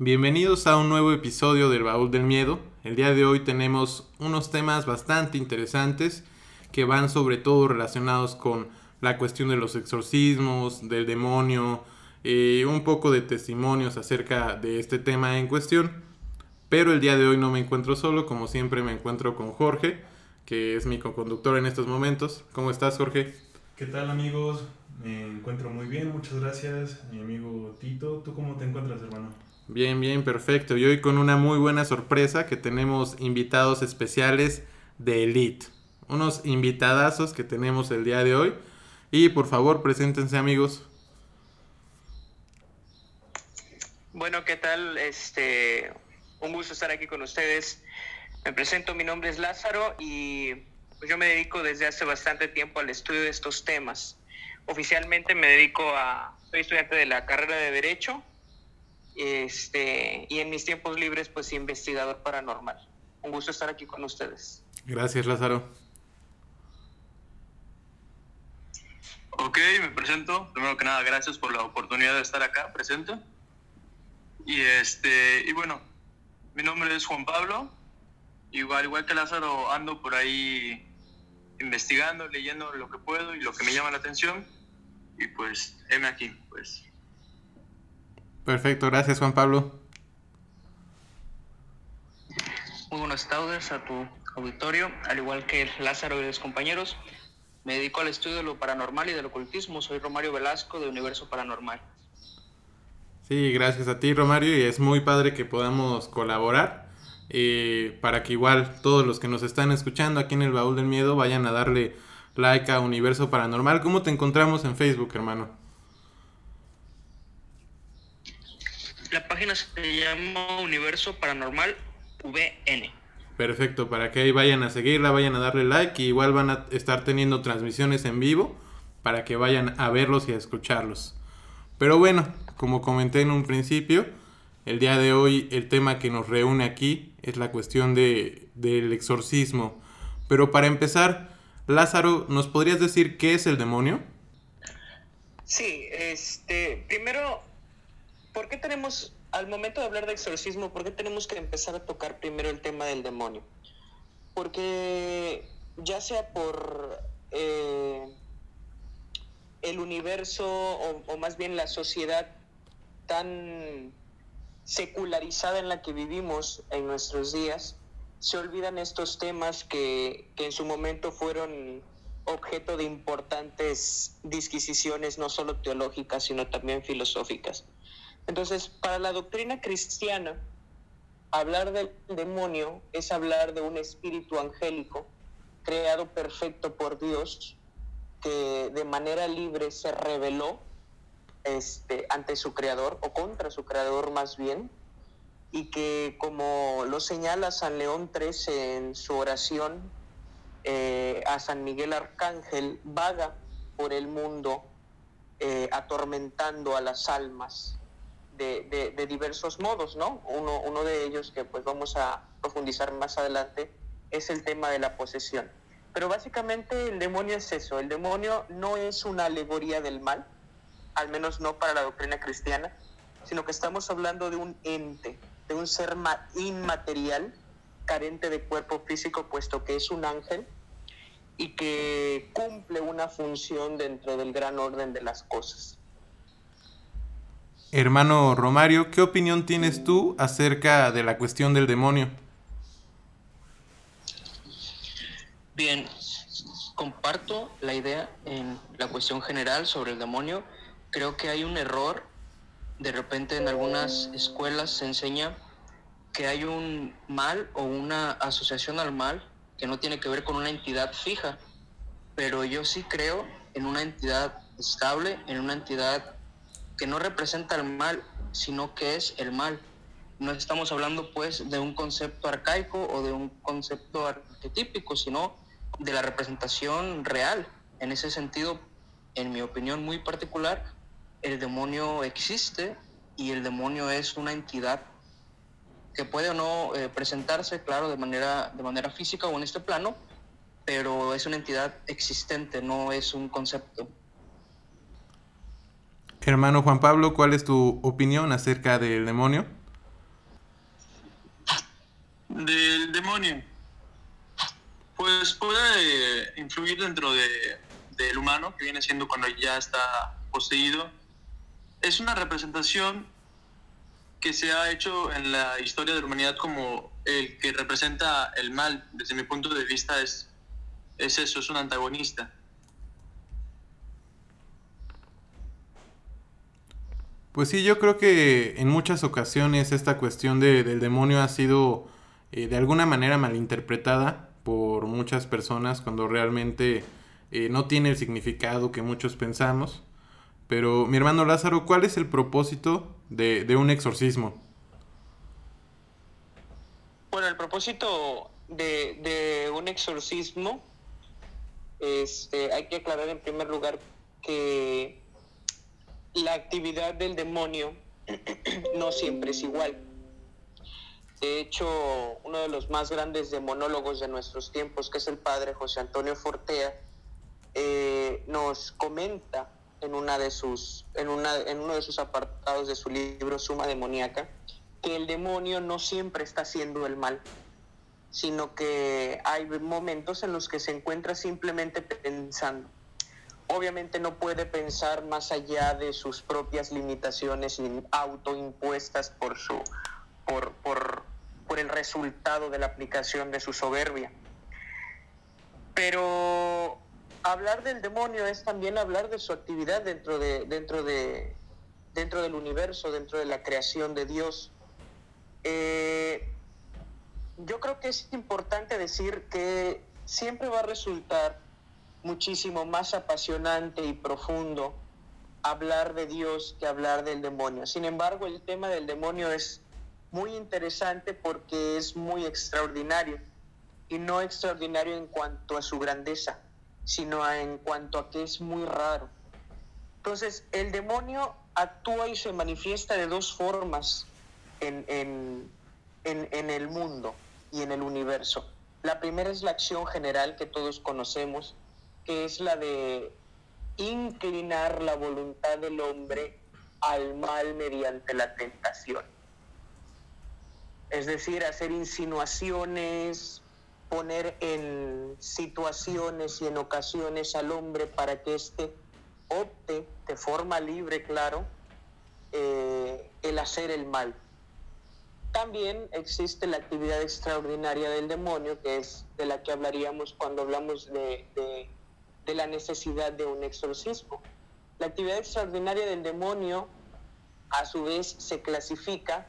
Bienvenidos a un nuevo episodio del Baúl del Miedo. El día de hoy tenemos unos temas bastante interesantes que van sobre todo relacionados con la cuestión de los exorcismos, del demonio, eh, un poco de testimonios acerca de este tema en cuestión. Pero el día de hoy no me encuentro solo, como siempre me encuentro con Jorge, que es mi co-conductor en estos momentos. ¿Cómo estás, Jorge? ¿Qué tal, amigos? Me encuentro muy bien, muchas gracias. Mi amigo Tito, ¿tú cómo te encuentras, hermano? Bien, bien, perfecto. Y hoy con una muy buena sorpresa que tenemos invitados especiales de Elite. Unos invitadazos que tenemos el día de hoy. Y por favor, preséntense amigos. Bueno, ¿qué tal? Este, un gusto estar aquí con ustedes. Me presento, mi nombre es Lázaro y pues, yo me dedico desde hace bastante tiempo al estudio de estos temas. Oficialmente me dedico a, soy estudiante de la carrera de Derecho este, y en mis tiempos libres, pues investigador paranormal. Un gusto estar aquí con ustedes. Gracias, Lázaro. Ok, me presento. Primero que nada, gracias por la oportunidad de estar acá presente. Y este, y bueno, mi nombre es Juan Pablo. Igual, igual que Lázaro, ando por ahí investigando, leyendo lo que puedo y lo que me llama la atención. Y pues, heme aquí, pues. Perfecto, gracias Juan Pablo. Muy buenas tardes a tu auditorio, al igual que Lázaro y los compañeros. Me dedico al estudio de lo paranormal y del ocultismo. Soy Romario Velasco de Universo Paranormal. Sí, gracias a ti Romario y es muy padre que podamos colaborar eh, para que igual todos los que nos están escuchando aquí en el Baúl del Miedo vayan a darle like a Universo Paranormal. ¿Cómo te encontramos en Facebook, hermano? La página se llama Universo Paranormal VN. Perfecto, para que ahí vayan a seguirla, vayan a darle like y igual van a estar teniendo transmisiones en vivo para que vayan a verlos y a escucharlos. Pero bueno, como comenté en un principio, el día de hoy el tema que nos reúne aquí es la cuestión de, del exorcismo. Pero para empezar, Lázaro, ¿nos podrías decir qué es el demonio? Sí, este, primero ¿por qué tenemos, al momento de hablar de exorcismo, por qué tenemos que empezar a tocar primero el tema del demonio? Porque ya sea por eh, el universo o, más bien la sociedad tan secularizada en la que vivimos en nuestros días, se olvidan estos temas que, que en su momento fueron objeto de importantes disquisiciones, no solo teológicas, sino también filosóficas. Entonces, para la doctrina cristiana, hablar del demonio es hablar de un espíritu angélico creado perfecto por Dios, que de manera libre se reveló este, ante su creador, o contra su creador más bien, y que como lo señala San León XIII en su oración eh, a San Miguel Arcángel, vaga por el mundo eh, atormentando a las almas de, diversos modos, ¿no? Uno, uno de ellos que pues vamos a profundizar más adelante es el tema de la posesión. Pero básicamente el demonio es eso, el demonio no es una alegoría del mal, al menos no para la doctrina cristiana, sino que estamos hablando de un ente, de un ser inmaterial, carente de cuerpo físico, puesto que es un ángel y que cumple una función dentro del gran orden de las cosas. Hermano Romario, ¿qué opinión tienes tú acerca de la cuestión del demonio? Bien, comparto la idea en la cuestión general sobre el demonio. Creo que hay un error. De repente en algunas escuelas se enseña que hay un mal o una asociación al mal que no tiene que ver con una entidad fija. Pero yo sí creo en una entidad estable, en una entidad que no representa el mal, sino que es el mal. no estamos hablando pues de un concepto arcaico o de un concepto arquetípico, sino de la representación real. En ese sentido, en mi opinión muy particular, el demonio existe y el demonio es una entidad que puede o no eh, presentarse, claro, de manera, de manera física o en este plano, pero es una entidad existente, no es un concepto. Hermano Juan Pablo, ¿cuál es tu opinión acerca del demonio? Del demonio. Pues puede influir dentro de, del humano, que viene siendo cuando ya está poseído. Es una representación que se ha hecho en la historia de la humanidad como el que representa el mal. Desde mi punto de vista es, es eso, es un antagonista. Pues sí, yo creo que en muchas ocasiones esta cuestión del demonio ha sido eh, de alguna manera malinterpretada por muchas personas cuando realmente eh, no tiene el significado que muchos pensamos. Pero mi hermano Lázaro, ¿cuál es el propósito de, de un exorcismo? Bueno, el propósito de, de un exorcismo, este, hay que aclarar en primer lugar que la actividad del demonio no siempre es igual. De hecho, uno de los más grandes demonólogos de nuestros tiempos, que es el padre José Antonio Fortea, eh, nos comenta en, una de sus, en, una, en uno de sus apartados de su libro Suma Demoníaca, que el demonio no siempre está haciendo el mal, sino que hay momentos en los que se encuentra simplemente pensando obviamente no puede pensar más allá de sus propias limitaciones autoimpuestas por su por, por, por el resultado de la aplicación de su soberbia. Pero hablar del demonio es también hablar de su actividad dentro de dentro de dentro del universo, dentro de la creación de Dios. Eh, yo creo que es importante decir que siempre va a resultar muchísimo más apasionante y profundo hablar de Dios que hablar del demonio. Sin embargo, el tema del demonio es muy interesante porque es muy extraordinario y no extraordinario en cuanto a su grandeza, sino en cuanto a que es muy raro. Entonces, el demonio actúa y se manifiesta de dos formas en, en, en, en el mundo y en el universo. La primera es la acción general que todos conocemos, que es la de inclinar la voluntad del hombre al mal mediante la tentación. Es decir, hacer insinuaciones, poner en situaciones y en ocasiones al hombre para que éste opte de forma libre, claro, eh, el hacer el mal. También existe la actividad extraordinaria del demonio, que es de la que hablaríamos cuando hablamos de de la necesidad de un exorcismo. La actividad extraordinaria del demonio, a su vez, se clasifica,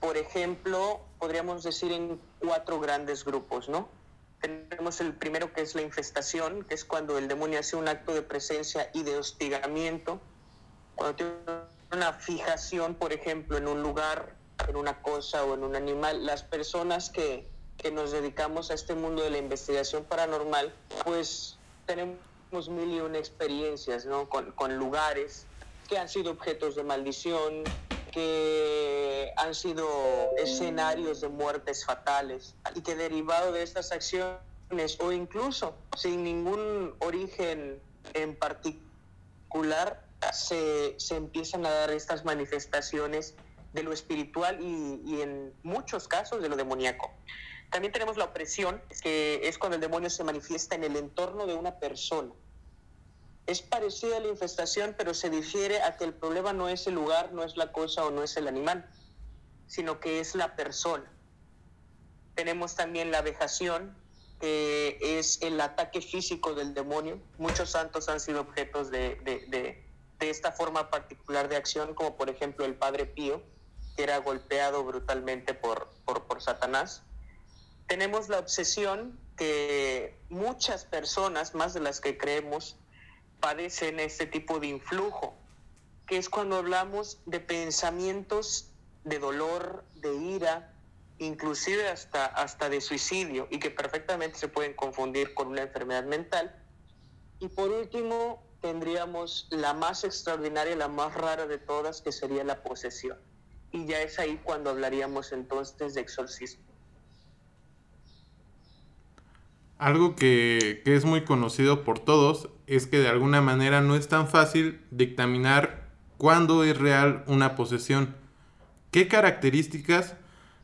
por ejemplo, podríamos decir en cuatro grandes grupos, ¿no? Tenemos el primero que es la infestación, que es cuando el demonio hace un acto de presencia y de hostigamiento, cuando tiene una fijación, por ejemplo, en un lugar, en una cosa o en un animal. Las personas que que nos dedicamos a este mundo de la investigación paranormal, pues tenemos mil y una experiencias, ¿no? Con, lugares que han sido objetos de maldición, que han sido escenarios de muertes fatales y que derivado de estas acciones o incluso sin ningún origen en particular se, se empiezan a dar estas manifestaciones de lo espiritual y en muchos casos de lo demoníaco. También tenemos la opresión, que es cuando el demonio se manifiesta en el entorno de una persona. Es parecida a la infestación, pero se difiere a que el problema no es el lugar, no es la cosa o no es el animal, sino que es la persona. Tenemos también la vejación, que es el ataque físico del demonio. Muchos santos han sido objetos de, de, de, esta forma particular de acción, como por ejemplo el Padre Pío, que era golpeado brutalmente por, por, por Satanás tenemos la obsesión que muchas personas, más de las que creemos, padecen este tipo de influjo, que es cuando hablamos de pensamientos de dolor, de ira, inclusive hasta, hasta de suicidio, y que perfectamente se pueden confundir con una enfermedad mental. Y por último, tendríamos la más extraordinaria, la más rara de todas, que sería la posesión. Y ya es ahí cuando hablaríamos entonces de exorcismo. Algo que, que, es muy conocido por todos es que de alguna manera no es tan fácil dictaminar cuándo es real una posesión. ¿Qué características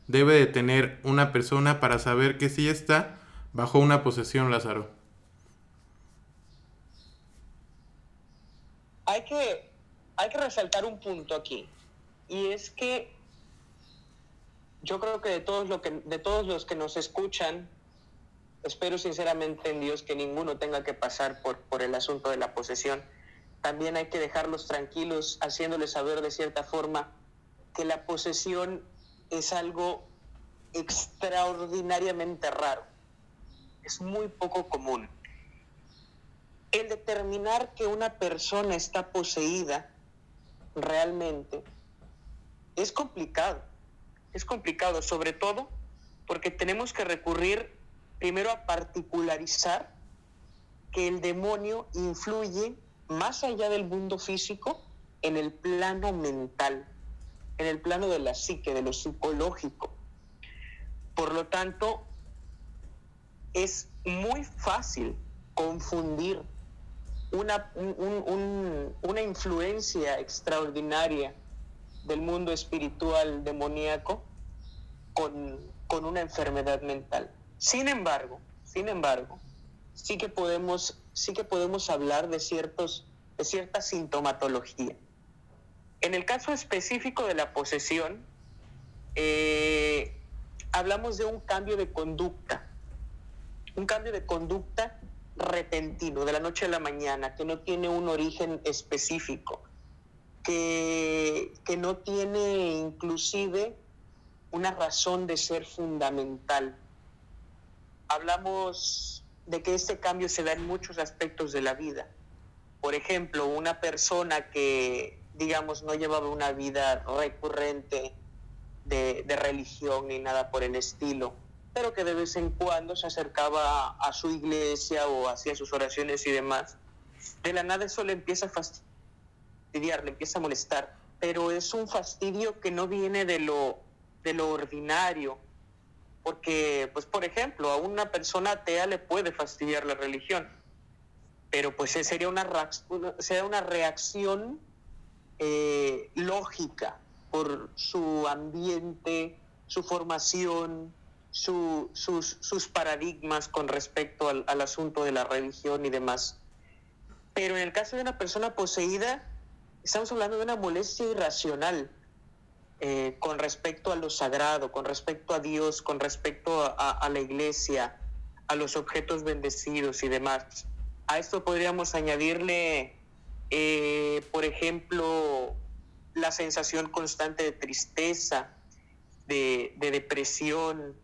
debe de tener una persona para saber que sí está bajo una posesión, Lázaro? Hay que, hay que resaltar un punto aquí, y es que yo creo que de todos, lo que, de todos los que nos escuchan, espero sinceramente en Dios que ninguno tenga que pasar por, por el asunto de la posesión. También hay que dejarlos tranquilos, haciéndoles saber de cierta forma que la posesión es algo extraordinariamente raro. Es muy poco común. El determinar que una persona está poseída realmente es complicado. Es complicado, sobre todo porque tenemos que recurrir primero a particularizar que el demonio influye más allá del mundo físico en el plano mental, en el plano de la psique, de lo psicológico. Por lo tanto, es muy fácil confundir una, una influencia extraordinaria del mundo espiritual demoníaco con, con una enfermedad mental. Sin embargo, sin embargo, sí que podemos, sí que podemos hablar de, ciertos, de cierta sintomatología. En el caso específico de la posesión, eh, hablamos de un cambio de conducta, un cambio de conducta repentino, de la noche a la mañana, que no tiene un origen específico, que, que no tiene inclusive una razón de ser fundamental hablamos de que este cambio se da en muchos aspectos de la vida. Por ejemplo, una persona que, digamos, no llevaba una vida recurrente de, religión ni nada por el estilo, pero que de vez en cuando se acercaba a su iglesia o hacía sus oraciones y demás, de la nada eso le empieza a fastidiar, le empieza a molestar, pero es un fastidio que no viene de lo, de lo ordinario, porque, pues, por ejemplo, a una persona atea le puede fastidiar la religión, pero pues sería una, sería una reacción eh, lógica por su ambiente, su formación, sus, sus, paradigmas con respecto al, al asunto de la religión y demás. Pero en el caso de una persona poseída, estamos hablando de una molestia irracional eh, con respecto a lo sagrado, con respecto a Dios, con respecto a, la iglesia, a los objetos bendecidos y demás. A esto podríamos añadirle, eh, por ejemplo, la sensación constante de tristeza, de, de depresión,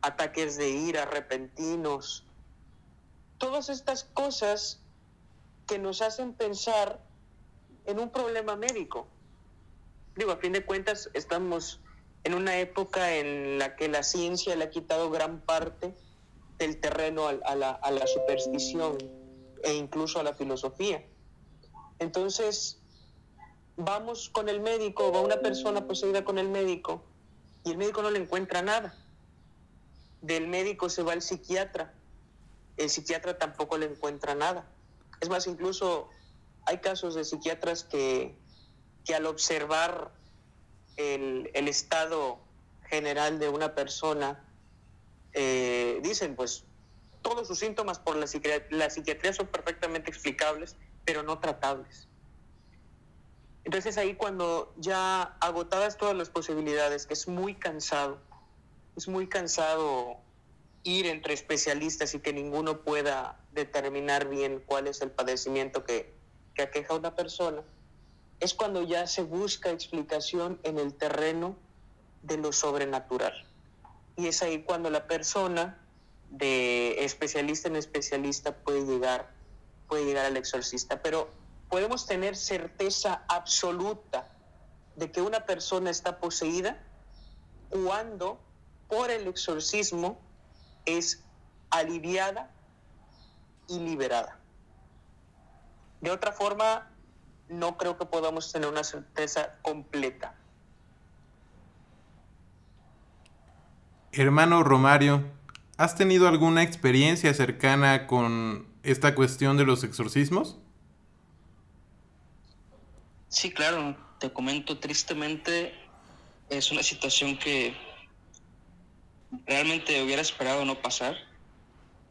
ataques de ira repentinos. Todas estas cosas que nos hacen pensar en un problema médico digo, a fin de cuentas estamos en una época en la que la ciencia le ha quitado gran parte del terreno a, la, la superstición e incluso a la filosofía. Entonces, vamos con el médico, va una persona poseída con el médico y el médico no le encuentra nada. Del médico se va el psiquiatra, el psiquiatra tampoco le encuentra nada. Es más, incluso hay casos de psiquiatras que que al observar el, estado general de una persona, eh, dicen, pues todos sus síntomas por la la psiquiatría son perfectamente explicables, pero no tratables. Entonces ahí cuando ya agotadas todas las posibilidades, que es muy cansado, es muy cansado ir entre especialistas y que ninguno pueda determinar bien cuál es el padecimiento que, que aqueja a una persona, es cuando ya se busca explicación en el terreno de lo sobrenatural. Y es ahí cuando la persona de especialista en especialista puede llegar, puede llegar al exorcista. Pero podemos tener certeza absoluta de que una persona está poseída cuando por el exorcismo es aliviada y liberada. De otra forma, no creo que podamos tener una certeza completa. Hermano Romario, ¿has tenido alguna experiencia cercana con esta cuestión de los exorcismos? Sí, claro, te comento tristemente, es una situación que realmente hubiera esperado no pasar.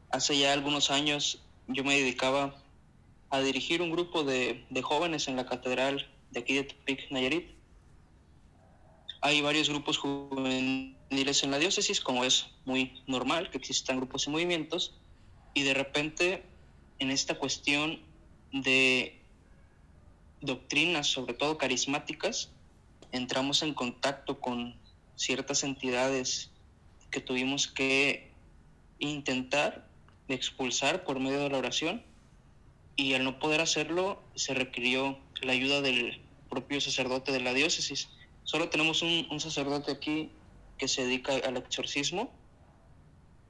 Hace ya algunos años yo me dedicaba a dirigir un grupo de, jóvenes en la catedral de aquí de Tepic, Nayarit. Hay varios grupos juveniles en la diócesis, como es muy normal que existan grupos y movimientos, y de repente en esta cuestión de doctrinas, sobre todo carismáticas, entramos en contacto con ciertas entidades que tuvimos que intentar expulsar por medio de la oración y al no poder hacerlo se requirió la ayuda del propio sacerdote de la diócesis. Solo tenemos un, sacerdote aquí que se dedica al exorcismo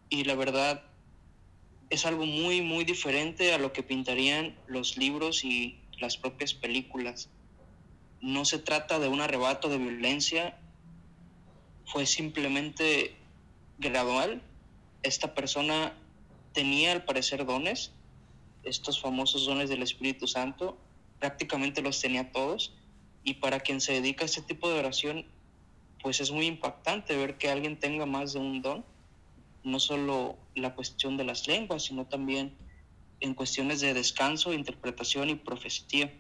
y la verdad es algo muy, muy diferente a lo que pintarían los libros y las propias películas. No se trata de un arrebato de violencia, fue simplemente gradual. Esta persona tenía al parecer dones, estos famosos dones del Espíritu Santo, prácticamente los tenía todos, y para quien se dedica a este tipo de oración, pues es muy impactante ver que alguien tenga más de un don, no solo la cuestión de las lenguas, sino también en cuestiones de descanso, interpretación y profecía.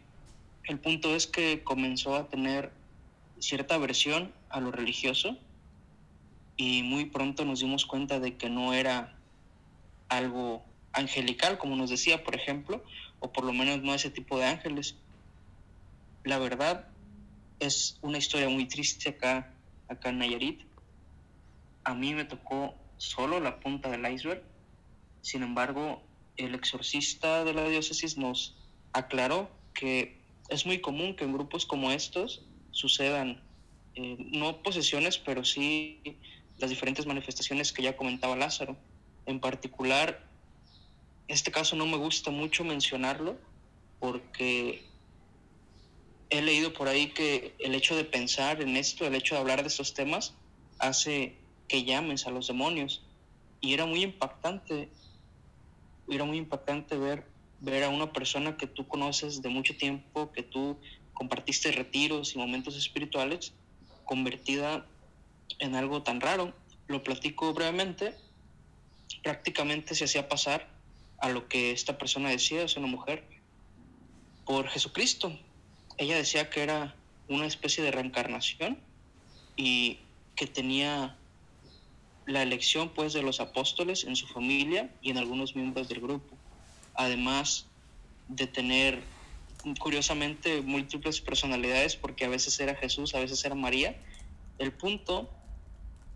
El punto es que comenzó a tener cierta aversión a lo religioso y muy pronto nos dimos cuenta de que no era algo angelical, como nos decía, por ejemplo, o por lo menos no ese tipo de ángeles. La verdad es una historia muy triste acá, acá en Nayarit. A mí me tocó solo la punta del iceberg. Sin embargo, el exorcista de la diócesis nos aclaró que es muy común que en grupos como estos sucedan eh, no posesiones, pero sí las diferentes manifestaciones que ya comentaba Lázaro. En particular, este caso no me gusta mucho mencionarlo porque he leído por ahí que el hecho de pensar en esto, el hecho de hablar de estos temas, hace que llames a los demonios. Y era muy impactante era muy impactante ver, ver a una persona que tú conoces de mucho tiempo, que tú compartiste retiros y momentos espirituales, convertida en algo tan raro. Lo platico brevemente. Prácticamente se hacía pasar a lo que esta persona decía, es una mujer, por Jesucristo. Ella decía que era una especie de reencarnación y que tenía la elección pues de los apóstoles en su familia y en algunos miembros del grupo, además de tener curiosamente múltiples personalidades porque a veces era Jesús, a veces era María. El punto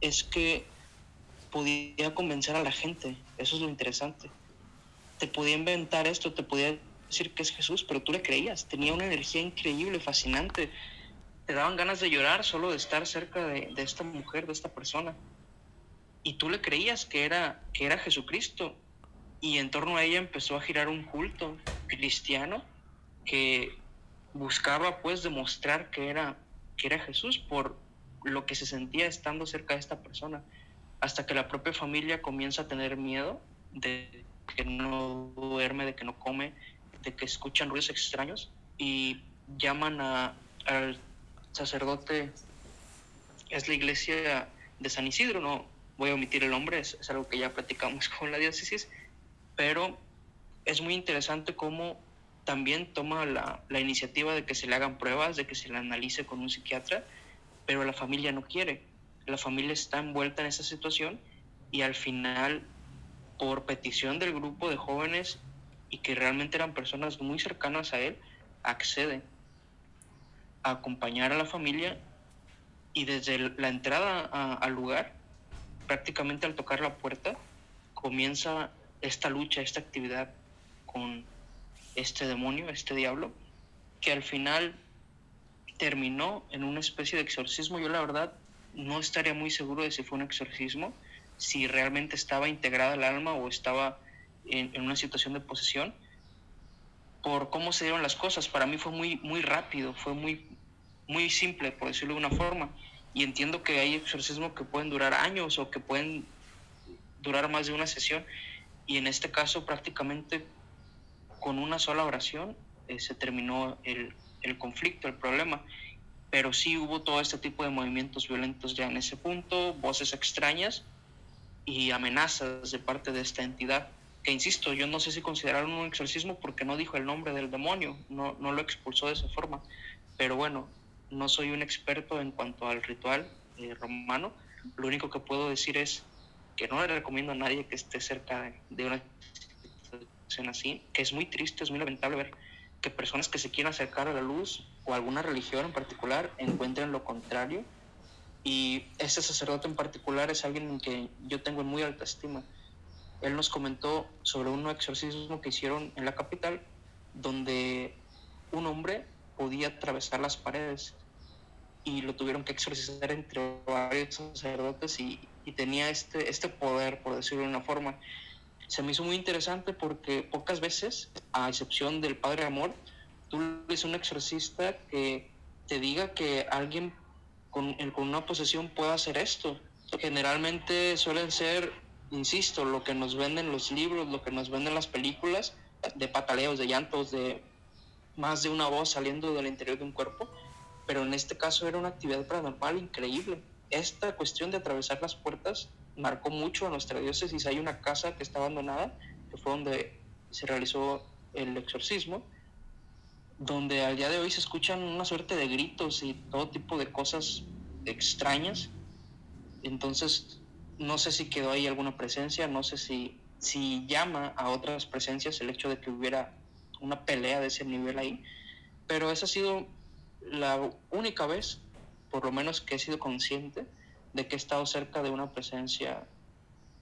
es que podía convencer a la gente, eso es lo interesante. Te podía inventar esto, te podía decir que es Jesús, pero tú le creías, tenía una energía increíble, fascinante. Te daban ganas de llorar solo de estar cerca de, de esta mujer, de esta persona y tú le creías que era, que era Jesucristo. Y en torno a ella empezó a girar un culto cristiano que buscaba pues demostrar que era, que era Jesús por lo que se sentía estando cerca de esta persona. Hasta que la propia familia comienza a tener miedo de que no duerme, de que no come, de que escuchan ruidos extraños y llaman a, al sacerdote, es la iglesia de San Isidro, no, voy a omitir el nombre, es, algo que ya platicamos con la diócesis, pero es muy interesante cómo también toma la, la, iniciativa de que se le hagan pruebas, de que se le analice con un psiquiatra, pero la familia no quiere. La familia está envuelta en esa situación y al final, por petición del grupo de jóvenes y que realmente eran personas muy cercanas a él, accede a acompañar a la familia y desde la entrada al lugar prácticamente al tocar la puerta comienza esta lucha, esta actividad con este demonio, este diablo, que al final terminó en una especie de exorcismo. Yo la verdad no estaría muy seguro de si fue un exorcismo, si realmente estaba integrada el alma o estaba en, una situación de posesión, por cómo se dieron las cosas. Para mí fue muy, muy rápido, fue muy, muy simple, por decirlo de una forma. Y entiendo que hay exorcismos que pueden durar años o que pueden durar más de una sesión. Y en este caso prácticamente con una sola oración eh, se terminó el, el conflicto, el problema pero sí hubo todo este tipo de movimientos violentos ya en ese punto, voces extrañas y amenazas de parte de esta entidad, que insisto, yo no sé si consideraron un exorcismo porque no dijo el nombre del demonio, no, no lo expulsó de esa forma, pero bueno, no soy un experto en cuanto al ritual eh, romano, lo único que puedo decir es que no le recomiendo a nadie que esté cerca de una situación así, que es muy triste, es muy lamentable ver que personas que se quieran acercar a la luz o alguna religión en particular encuentren lo contrario. Y ese sacerdote en particular es alguien en que yo tengo en muy alta estima. Él nos comentó sobre un exorcismo que hicieron en la capital, donde un hombre podía atravesar las paredes y lo tuvieron que exorcizar entre varios sacerdotes y, y tenía este, este poder, por decirlo de una forma se me hizo muy interesante porque pocas veces, a excepción del Padre Amor, tú eres un exorcista que te diga que alguien con, con una posesión pueda hacer esto. Generalmente suelen ser, insisto, lo que nos venden los libros, lo que nos venden las películas, de pataleos, de llantos, de más de una voz saliendo del interior de un cuerpo, pero en este caso era una actividad paranormal increíble. Esta cuestión de atravesar las puertas marcó mucho a nuestra diócesis. Hay una casa que está abandonada, que fue donde se realizó el exorcismo, donde al día de hoy se escuchan una suerte de gritos y todo tipo de cosas extrañas. Entonces, no sé si quedó ahí alguna presencia, no sé si, si llama a otras presencias el hecho de que hubiera una pelea de ese nivel ahí, pero esa ha sido la única vez, por lo menos que he sido consciente, de que he estado cerca de una presencia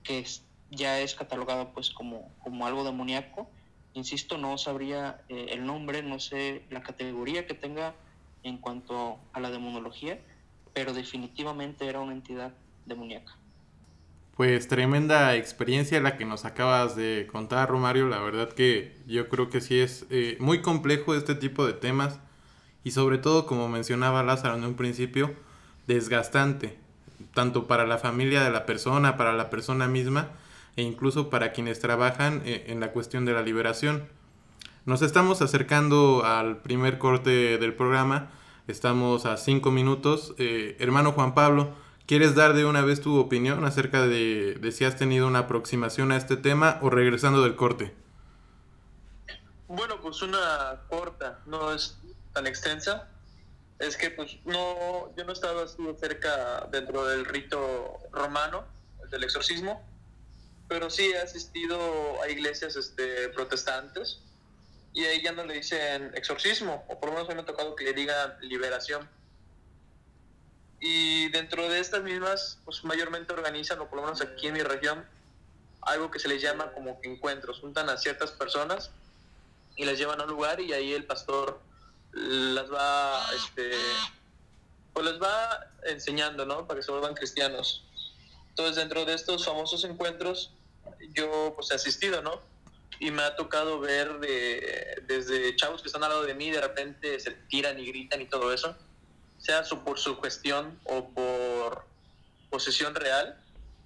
que ya es catalogada pues como, como algo demoníaco. Insisto, no sabría eh, el nombre, no sé la categoría que tenga en cuanto a la demonología, pero definitivamente era una entidad demoníaca. Pues tremenda experiencia la que nos acabas de contar, Romario. La verdad que yo creo que sí es eh, muy complejo este tipo de temas y sobre todo, como mencionaba Lázaro en un principio, desgastante tanto para la familia de la persona, para la persona misma e incluso para quienes trabajan eh, en la cuestión de la liberación. Nos estamos acercando al primer corte del programa, estamos a cinco minutos. Eh, hermano Juan Pablo, ¿quieres dar de una vez tu opinión acerca de, de si has tenido una aproximación a este tema o regresando del corte? Bueno, pues una corta, no es tan extensa es que pues no, yo no estaba así cerca dentro del rito romano, del exorcismo, pero sí he asistido a iglesias este, protestantes y ahí ya no le dicen exorcismo, o por lo menos me ha tocado que le digan liberación. Y dentro de estas mismas, pues mayormente organizan, o por lo menos aquí en mi región, algo que se les llama como que encuentros. Juntan a ciertas personas y las llevan a un lugar y ahí el pastor las va, este, pues les va enseñando, ¿no? Para que se vuelvan cristianos. Entonces, dentro de estos famosos encuentros, yo pues he asistido, ¿no? Y me ha tocado ver de, desde chavos que están al lado de mí, de repente se tiran y gritan y todo eso, sea su, por su gestión o por posesión real,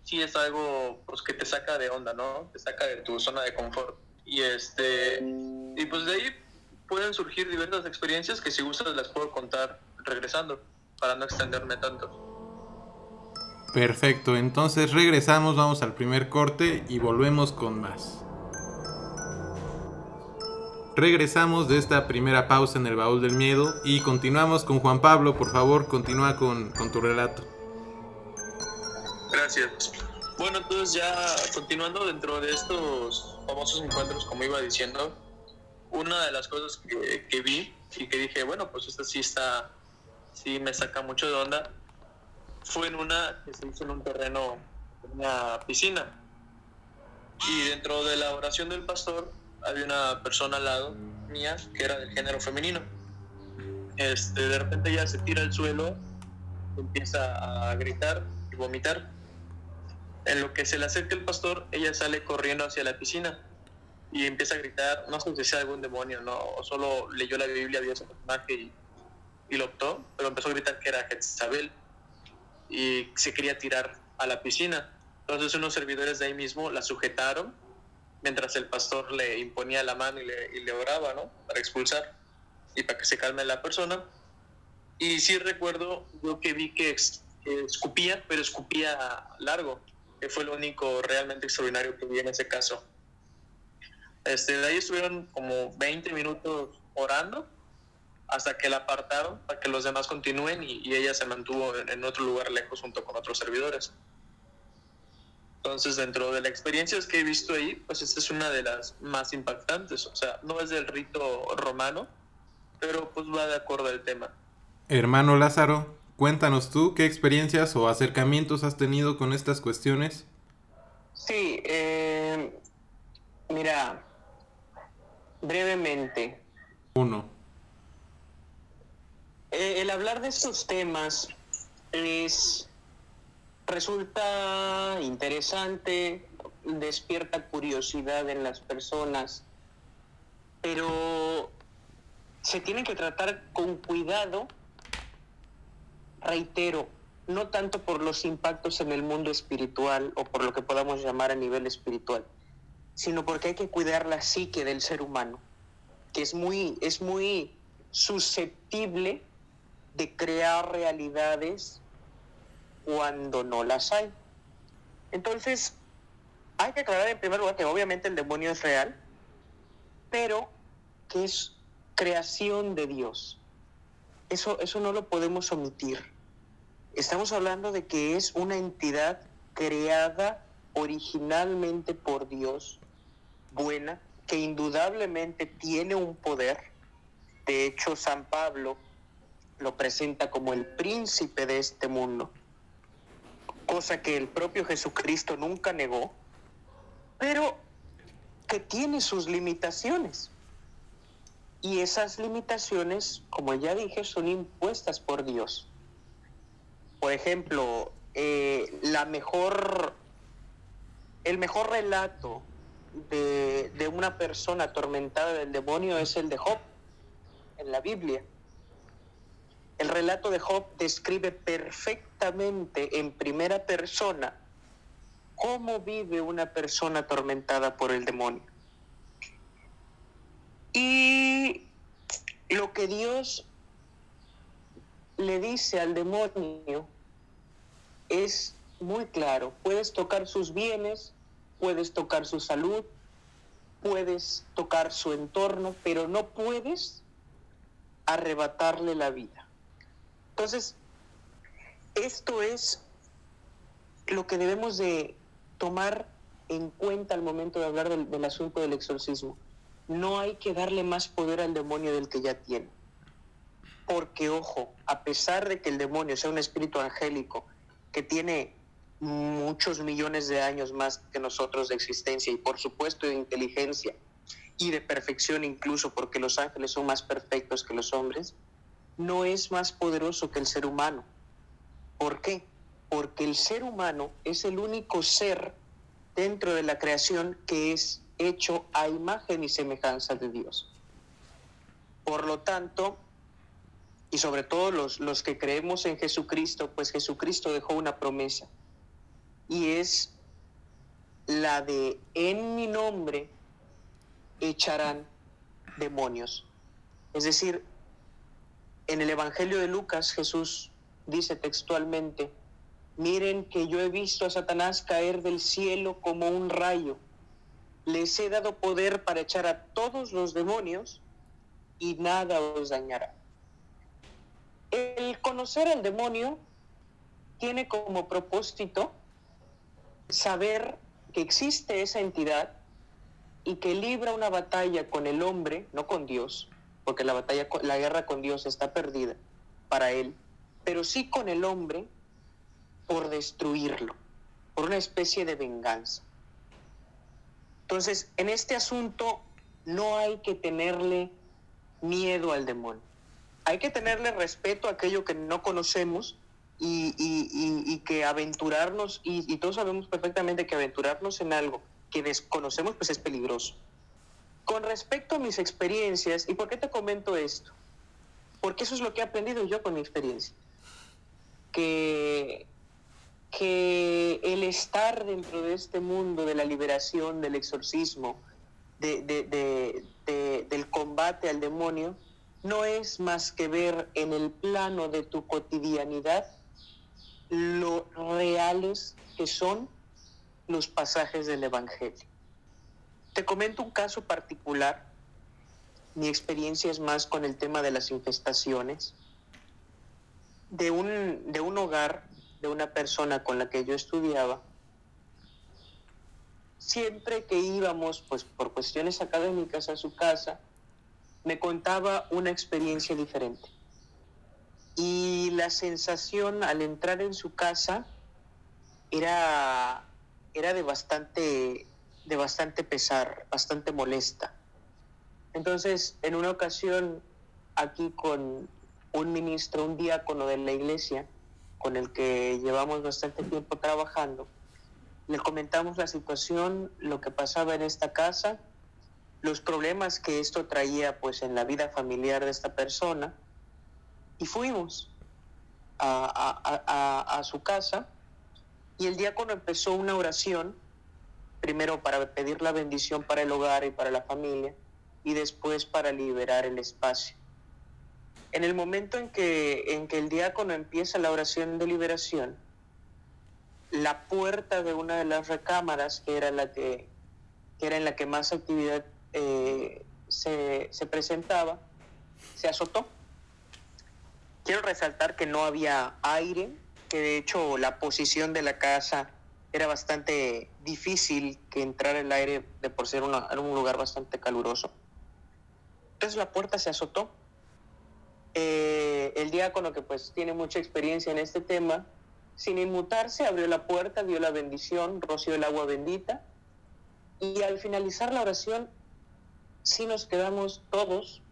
sí es algo pues que te saca de onda, ¿no? Te saca de tu zona de confort. Y este, y pues de ahí pueden surgir diversas experiencias que si gustas las puedo contar regresando, para no extenderme tanto. Perfecto, entonces regresamos, vamos al primer corte y volvemos con más. Regresamos de esta primera pausa en el baúl del miedo y continuamos con Juan Pablo, por favor, continúa con, tu relato. Gracias. Bueno, entonces ya continuando dentro de estos famosos encuentros, como iba diciendo, una de las cosas que, vi y que dije, bueno, pues esta sí está, sí me saca mucho de onda, fue en una que se hizo en un terreno, una piscina. Y dentro de la oración del pastor había una persona al lado mía que era del género femenino. este, de repente ella se tira al suelo, empieza a gritar y vomitar. En lo que se le acerca el pastor, ella sale corriendo hacia la piscina y empieza a gritar, no sé si sea algún demonio, ¿no? O solo leyó la Biblia, vio ese personaje y, y lo optó, pero empezó a gritar que era Jezabel y se quería tirar a la piscina. Entonces unos servidores de ahí mismo la sujetaron mientras el pastor le imponía la mano y le, y le oraba, ¿no? Para expulsar y para que se calme la persona. Y sí recuerdo yo que vi que escupía, pero escupía largo, que fue lo único realmente extraordinario que vi en ese caso. Este, de ahí estuvieron como 20 minutos orando hasta que la apartaron para que los demás continúen y, ella se mantuvo en, otro lugar lejos junto con otros servidores. Entonces, dentro de las experiencias que he visto ahí, pues esta es una de las más impactantes. O sea, no es del rito romano, pero pues va de acuerdo al tema. Hermano Lázaro, cuéntanos tú qué experiencias o acercamientos has tenido con estas cuestiones. Sí, eh, mira, brevemente. Uno. Eh, el hablar de estos temas es resulta interesante, despierta curiosidad en las personas, pero se tienen que tratar con cuidado, reitero, no tanto por los impactos en el mundo espiritual o por lo que podamos llamar a nivel espiritual, sino porque hay que cuidar la psique del ser humano, que es muy, es muy susceptible de crear realidades cuando no las hay. Entonces, hay que aclarar en primer lugar que obviamente el demonio es real, pero que es creación de Dios. Eso, eso no lo podemos omitir. Estamos hablando de que es una entidad creada originalmente por Dios, buena, que indudablemente tiene un poder. De hecho, San Pablo lo presenta como el príncipe de este mundo, cosa que el propio Jesucristo nunca negó, pero que tiene sus limitaciones. Y esas limitaciones, como ya dije, son impuestas por Dios. Por ejemplo, eh, la mejor, el mejor relato de, de una persona atormentada del demonio es el de Job en la Biblia. El relato de Job describe perfectamente en primera persona cómo vive una persona atormentada por el demonio. Y lo que Dios le dice al demonio es muy claro. Puedes tocar sus bienes, puedes tocar su salud, puedes tocar su entorno, pero no puedes arrebatarle la vida. Entonces, esto es lo que debemos de tomar en cuenta al momento de hablar del, asunto del exorcismo. No hay que darle más poder al demonio del que ya tiene. Porque, ojo, a pesar de que el demonio sea un espíritu angélico que tiene muchos millones de años más que nosotros de existencia y por supuesto de inteligencia y de perfección incluso porque los ángeles son más perfectos que los hombres, no es más poderoso que el ser humano. ¿Por qué? Porque el ser humano es el único ser dentro de la creación que es hecho a imagen y semejanza de Dios. Por lo tanto, y sobre todo los, los que creemos en Jesucristo, pues Jesucristo dejó una promesa, y es la de en mi nombre echarán demonios. Es decir, en el Evangelio de Lucas Jesús dice textualmente, miren que yo he visto a Satanás caer del cielo como un rayo. Les he dado poder para echar a todos los demonios y nada os dañará. El conocer al demonio tiene como propósito saber que existe esa entidad y que libra una batalla con el hombre, no con Dios, porque la batalla, la guerra con Dios está perdida para él, pero sí con el hombre por destruirlo, por una especie de venganza. Entonces, en este asunto no hay que tenerle miedo al demonio. hay que tenerle respeto a aquello que no conocemos y, que aventurarnos, y, todos sabemos perfectamente que aventurarnos en algo que desconocemos pues es peligroso. Con respecto a mis experiencias, ¿y por qué te comento esto? Porque eso es lo que he aprendido yo con mi experiencia. Que, que el estar dentro de este mundo de la liberación, del exorcismo, del combate al demonio, no es más que ver en el plano de tu cotidianidad lo reales que son los pasajes del Evangelio. Te comento un caso particular. Mi experiencia es más con el tema de las infestaciones. De un, de un hogar, de una persona con la que yo estudiaba, siempre que íbamos, pues por cuestiones académicas a su casa, me contaba una experiencia diferente. Y la sensación al entrar en su casa era, era de, bastante, de bastante pesar, bastante molesta. Entonces, en una ocasión, aquí con un ministro, un diácono de la iglesia, con el que llevamos bastante tiempo trabajando, le comentamos la situación, lo que pasaba en esta casa los problemas que esto traía pues en la vida familiar de esta persona y fuimos a, su casa y el diácono empezó una oración, primero para pedir la bendición para el hogar y para la familia y después para liberar el espacio. En el momento en que, en que el diácono empieza la oración de liberación, la puerta de una de las recámaras, que era, la que, que era en la que más actividad eh, se, presentaba, se azotó. Quiero resaltar que no había aire, que de hecho la posición de la casa era bastante difícil que entrara el aire de por ser una, un lugar bastante caluroso. Entonces la puerta se azotó. Eh, el diácono, que pues tiene mucha experiencia en este tema, sin inmutarse, abrió la puerta, vio la bendición, roció el agua bendita y al finalizar la oración sí nos quedamos todos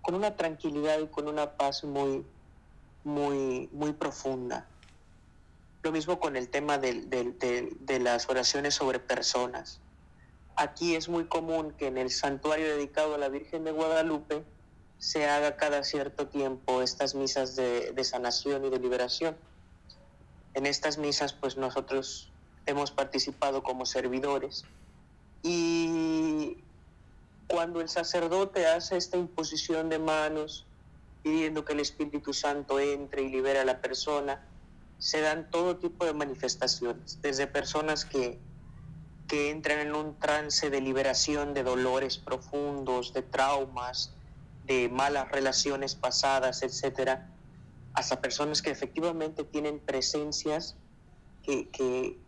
con una tranquilidad y con una paz muy, muy, muy profunda. Lo mismo con el tema de, las oraciones sobre personas. Aquí es muy común que en el santuario dedicado a la Virgen de Guadalupe se haga cada cierto tiempo estas misas de, de sanación y de liberación. En estas misas pues nosotros hemos participado como servidores y cuando el sacerdote hace esta imposición de manos, pidiendo que el Espíritu Santo entre y libere a la persona, se dan todo tipo de manifestaciones, desde personas que, que entran en un trance de liberación de dolores profundos, de traumas, de malas relaciones pasadas, etcétera, hasta personas que efectivamente tienen presencias que, que,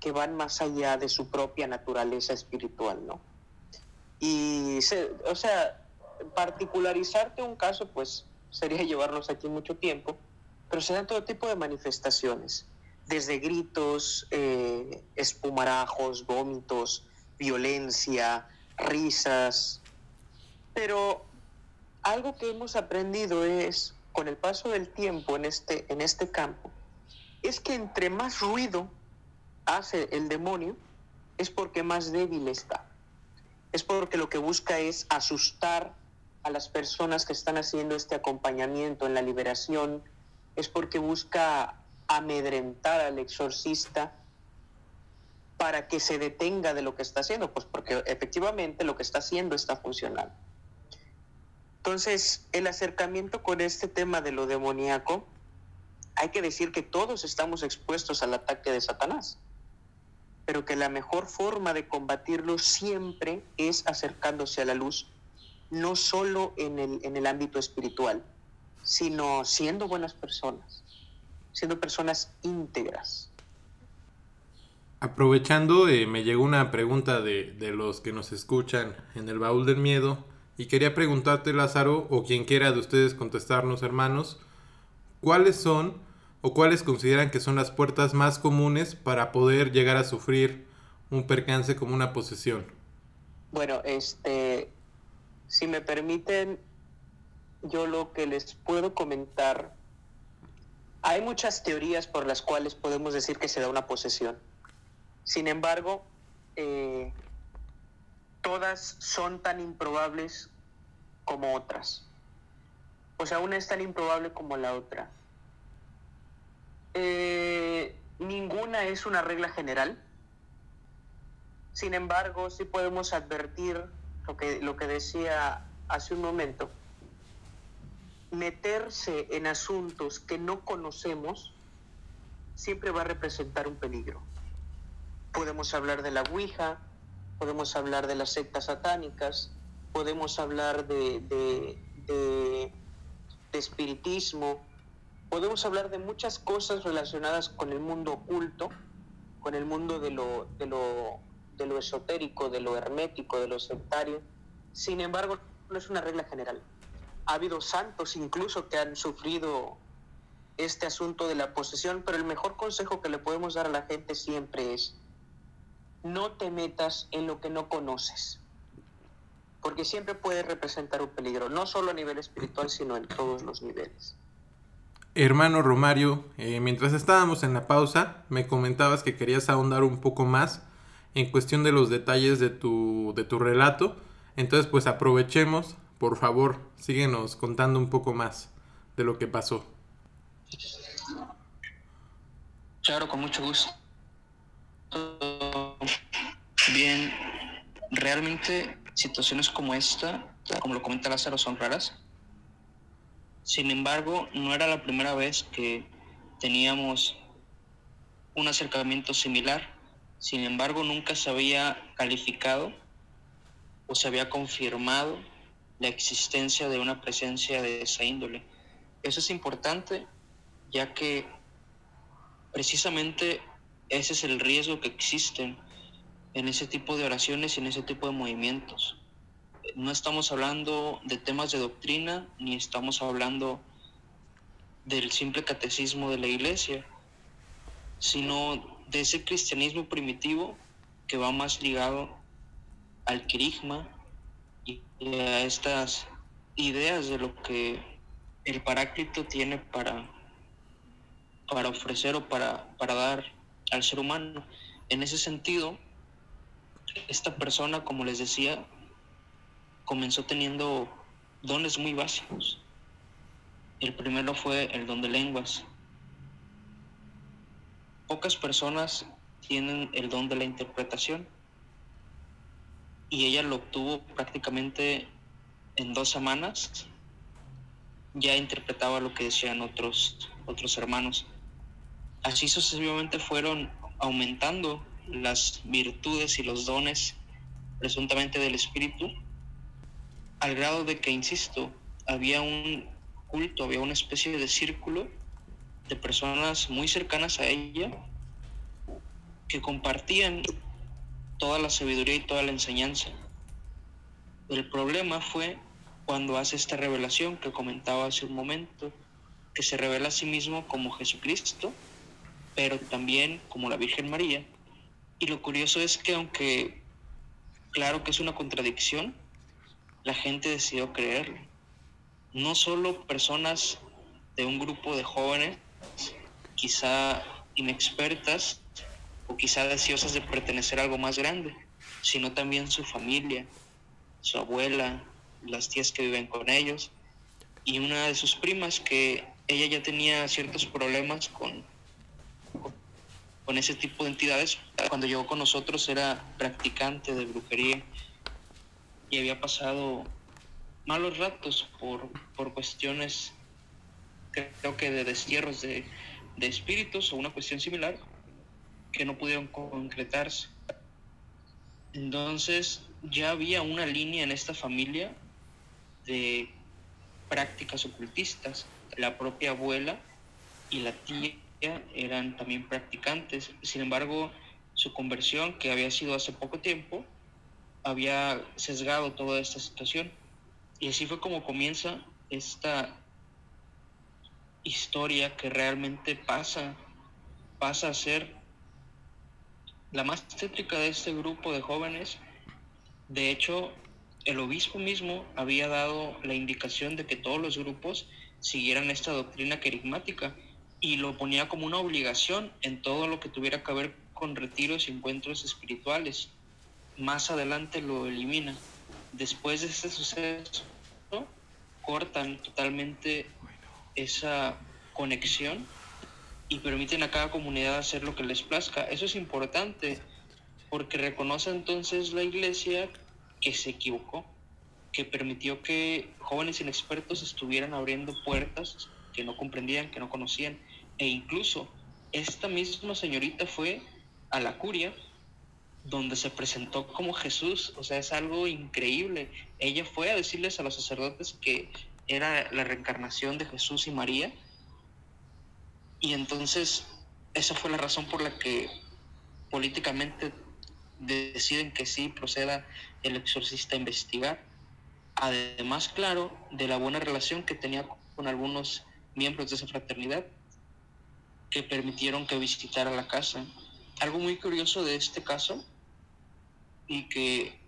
que van más allá de su propia naturaleza espiritual, ¿no? Y, o sea, particularizarte un caso, pues sería llevarnos aquí mucho tiempo, pero se dan todo tipo de manifestaciones, desde gritos, eh, espumarajos, vómitos, violencia, risas. Pero algo que hemos aprendido es, con el paso del tiempo en este, en este campo, es que entre más ruido hace el demonio, es porque más débil está es porque lo que busca es asustar a las personas que están haciendo este acompañamiento en la liberación, es porque busca amedrentar al exorcista para que se detenga de lo que está haciendo, pues porque efectivamente lo que está haciendo está funcionando. Entonces, el acercamiento con este tema de lo demoníaco, hay que decir que todos estamos expuestos al ataque de Satanás pero que la mejor forma de combatirlo siempre es acercándose a la luz, no solo en el, en el ámbito espiritual, sino siendo buenas personas, siendo personas íntegras. Aprovechando, eh, me llegó una pregunta de, de los que nos escuchan en el baúl del miedo y quería preguntarte, Lázaro, o quien quiera de ustedes contestarnos, hermanos, ¿cuáles son o cuáles consideran que son las puertas más comunes para poder llegar a sufrir un percance como una posesión? Bueno, este, si me permiten, yo lo que les puedo comentar, hay muchas teorías por las cuales podemos decir que se da una posesión. Sin embargo, eh, todas son tan improbables como otras. O sea, una es tan improbable como la otra. Eh, ninguna es una regla general. Sin embargo, sí podemos advertir lo que, lo que decía hace un momento. Meterse en asuntos que no conocemos siempre va a representar un peligro. Podemos hablar de la Ouija, podemos hablar de las sectas satánicas, podemos hablar de, de, espiritismo, podemos hablar de muchas cosas relacionadas con el mundo oculto, con el mundo de lo, de lo, de lo esotérico, de lo hermético, de lo sectario. Sin embargo, no es una regla general. Ha habido santos incluso que han sufrido este asunto de la posesión, pero el mejor consejo que le podemos dar a la gente siempre es, no te metas en lo que no conoces, porque siempre puede representar un peligro, no solo a nivel espiritual, sino en todos los niveles. Hermano Romario, eh, mientras estábamos en la pausa, me comentabas que querías ahondar un poco más en cuestión de los detalles de tu, de tu relato. Entonces, pues aprovechemos, por favor, síguenos contando un poco más de lo que pasó. Claro, con mucho gusto. Bien, realmente situaciones como esta, como lo comenta Lázaro, son raras. Sin embargo, no era la primera vez que teníamos un acercamiento similar. Sin embargo, nunca se había calificado o se había confirmado la existencia de una presencia de esa índole. Eso es importante ya que precisamente ese es el riesgo que existe en ese tipo de oraciones y en ese tipo de movimientos no estamos hablando de temas de doctrina, ni estamos hablando del simple catecismo de la iglesia, sino de ese cristianismo primitivo que va más ligado al querigma y a estas ideas de lo que el paráclito tiene para, para ofrecer o para, para dar al ser humano. En ese sentido, esta persona, como les decía, comenzó teniendo dones muy básicos. El primero fue el don de lenguas. Pocas personas tienen el don de la interpretación y ella lo obtuvo prácticamente en dos semanas. Ya interpretaba lo que decían otros, otros hermanos. Así sucesivamente fueron aumentando las virtudes y los dones presuntamente del espíritu al grado de que, insisto, había un culto, había una especie de círculo de personas muy cercanas a ella que compartían toda la sabiduría y toda la enseñanza. El problema fue cuando hace esta revelación que comentaba hace un momento, que se revela a sí mismo como Jesucristo, pero también como la Virgen María. Y lo curioso es que aunque claro que es una contradicción, la gente decidió creerlo. No solo personas de un grupo de jóvenes, quizá inexpertas o quizá deseosas de pertenecer a algo más grande, sino también su familia, su abuela, las tías que viven con ellos y una de sus primas que ella ya tenía ciertos problemas con, con ese tipo de entidades. Cuando llegó con nosotros era practicante de brujería y había pasado malos ratos por, por cuestiones, creo que de destierros de, de espíritus o una cuestión similar, que no pudieron concretarse. Entonces ya había una línea en esta familia de prácticas ocultistas. La propia abuela y la tía eran también practicantes. Sin embargo, su conversión, que había sido hace poco tiempo, había sesgado toda esta situación. Y así fue como comienza esta historia que realmente pasa, pasa a ser la más tétrica de este grupo de jóvenes. De hecho, el obispo mismo había dado la indicación de que todos los grupos siguieran esta doctrina querigmática y lo ponía como una obligación en todo lo que tuviera que ver con retiros y encuentros espirituales. Más adelante lo elimina. Después de este suceso, cortan totalmente esa conexión y permiten a cada comunidad hacer lo que les plazca. Eso es importante porque reconoce entonces la iglesia que se equivocó, que permitió que jóvenes inexpertos estuvieran abriendo puertas que no comprendían, que no conocían, e incluso esta misma señorita fue a la curia donde se presentó como Jesús, o sea, es algo increíble. Ella fue a decirles a los sacerdotes que era la reencarnación de Jesús y María, y entonces esa fue la razón por la que políticamente deciden que sí proceda el exorcista a investigar. Además, claro, de la buena relación que tenía con algunos miembros de esa fraternidad que permitieron que visitara la casa. Algo muy curioso de este caso y que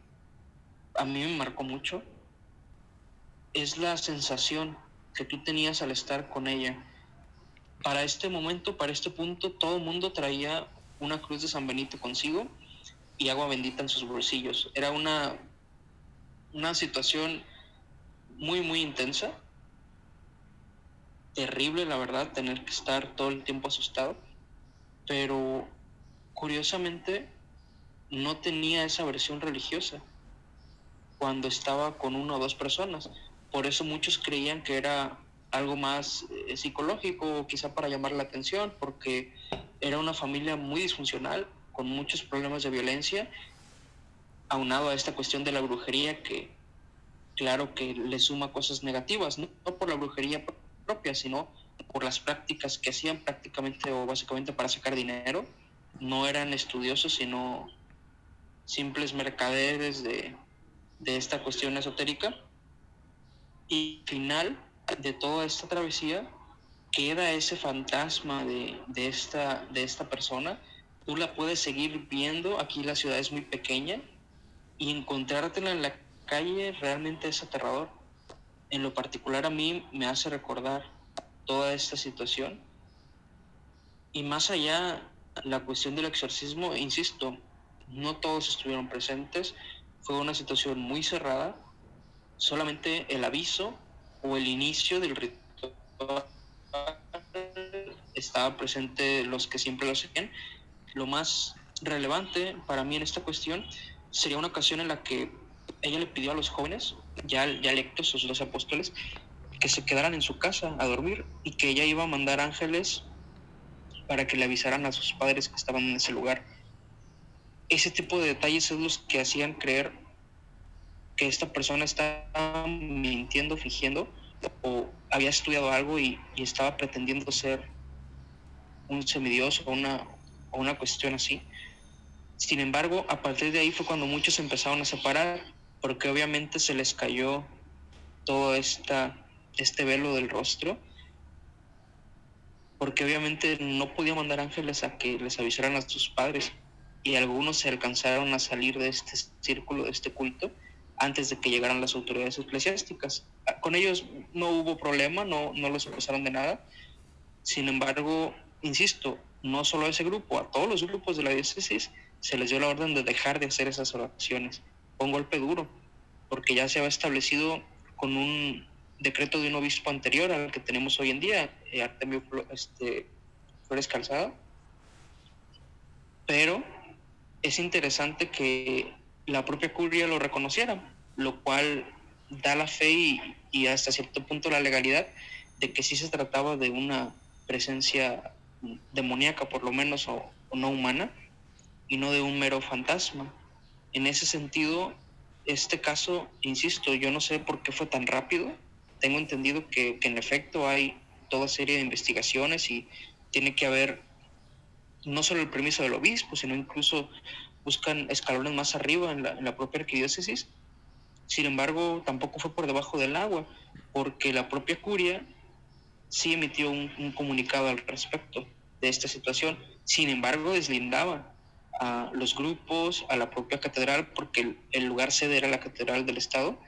a mí me marcó mucho es la sensación que tú tenías al estar con ella. Para este momento, para este punto, todo el mundo traía una cruz de San Benito consigo y agua bendita en sus bolsillos. Era una, una situación muy, muy intensa. Terrible, la verdad, tener que estar todo el tiempo asustado. Pero curiosamente no tenía esa versión religiosa cuando estaba con una o dos personas. Por eso muchos creían que era algo más eh, psicológico, quizá para llamar la atención, porque era una familia muy disfuncional, con muchos problemas de violencia, aunado a esta cuestión de la brujería que claro que le suma cosas negativas, no, por la brujería propia, sino por las prácticas que hacían prácticamente o básicamente para sacar dinero. No eran estudiosos, sino simples mercaderes de, de esta cuestión esotérica. Y al final de toda esta travesía queda ese fantasma de, de, esta, de esta persona. Tú la puedes seguir viendo, aquí la ciudad es muy pequeña, y encontrártela en la calle realmente es aterrador. En lo particular a mí me hace recordar toda esta situación. Y más allá, la cuestión del exorcismo, insisto, no todos estuvieron presentes, fue una situación muy cerrada, solamente el aviso o el inicio del ritual estaba presente los que siempre lo hacían lo más relevante para mí en esta cuestión sería una ocasión en la que ella le pidió a los jóvenes, ya, ya electos, los apóstoles, que se quedaran en su casa a dormir y que ella iba a mandar ángeles para que le avisaran a sus padres que estaban en ese lugar. Ese tipo de detalles es los que hacían creer que esta persona estaba mintiendo, fingiendo, o había estudiado algo y, estaba pretendiendo ser un semidioso o una, o una cuestión así. Sin embargo, a partir de ahí fue cuando muchos empezaron a separar, porque obviamente se les cayó todo esta, este velo del rostro, porque obviamente no podía mandar ángeles a que les avisaran a sus padres, y algunos se alcanzaron a salir de este círculo, de este culto, antes de que llegaran las autoridades eclesiásticas. Con ellos no hubo problema, no, no los acusaron de nada. Sin embargo, insisto, no solo a ese grupo, a todos los grupos de la diócesis se les dio la orden de dejar de hacer esas oraciones. Fue un golpe duro, porque ya se había establecido con un decreto de un obispo anterior al que tenemos hoy en día, eh, Artemio este, Flores Calzada. Pero es interesante que la propia curia lo reconociera, lo cual da la fe y, hasta cierto punto la legalidad de que sí se trataba de una presencia demoníaca por lo menos o, no humana y no de un mero fantasma. En ese sentido, este caso, insisto, yo no sé por qué fue tan rápido. Tengo entendido que, en efecto hay toda serie de investigaciones y tiene que haber no solo el permiso del obispo, sino incluso buscan escalones más arriba en la, propia arquidiócesis. Sin embargo, tampoco fue por debajo del agua, porque la propia curia sí emitió un, comunicado al respecto de esta situación. Sin embargo, deslindaba a los grupos, a la propia catedral, porque el, lugar sede era la catedral del estado,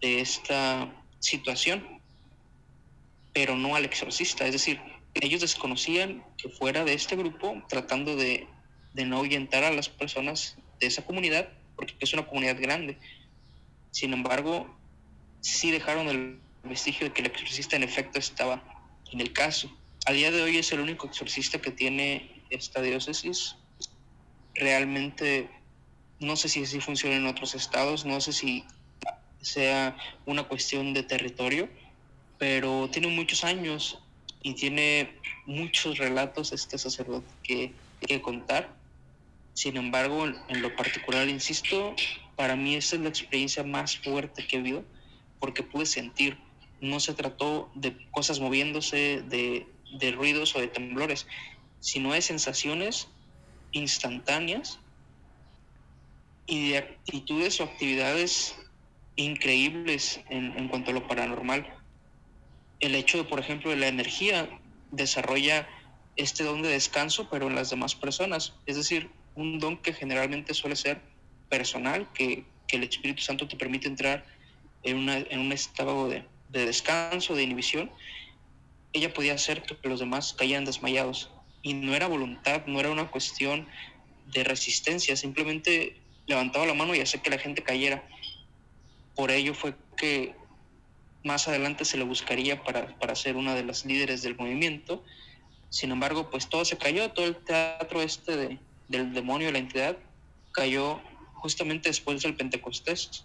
de esta situación, pero no al exorcista. Es decir, ellos desconocían que fuera de este grupo, tratando de, de no ahuyentar a las personas de esa comunidad, porque es una comunidad grande. Sin embargo, sí dejaron el vestigio de que el exorcista en efecto estaba en el caso. A día de hoy es el único exorcista que tiene esta diócesis realmente no sé si así funciona en otros estados, no sé si sea una cuestión de territorio, pero tiene muchos años y tiene muchos relatos este sacerdote que, que contar. Sin embargo, en lo particular, insisto, para mí esa es la experiencia más fuerte que he vivido, porque pude sentir, no se trató de cosas moviéndose, de, de ruidos o de temblores, sino de sensaciones instantáneas y de actitudes o actividades increíbles en, cuanto a lo paranormal. El hecho de, por ejemplo, de la energía desarrolla este don de descanso, pero en las demás personas. Es decir, un don que generalmente suele ser personal, que, el Espíritu Santo te permite entrar en, una, en un estado de, de descanso, de inhibición. Ella podía hacer que los demás caían desmayados y no era voluntad, no era una cuestión de resistencia, simplemente levantaba la mano y hacía que la gente cayera. Por ello fue que más adelante se le buscaría para, para ser una de las líderes del movimiento. Sin embargo, pues todo se cayó, todo el teatro este de, del demonio, de la entidad, cayó justamente después del Pentecostés.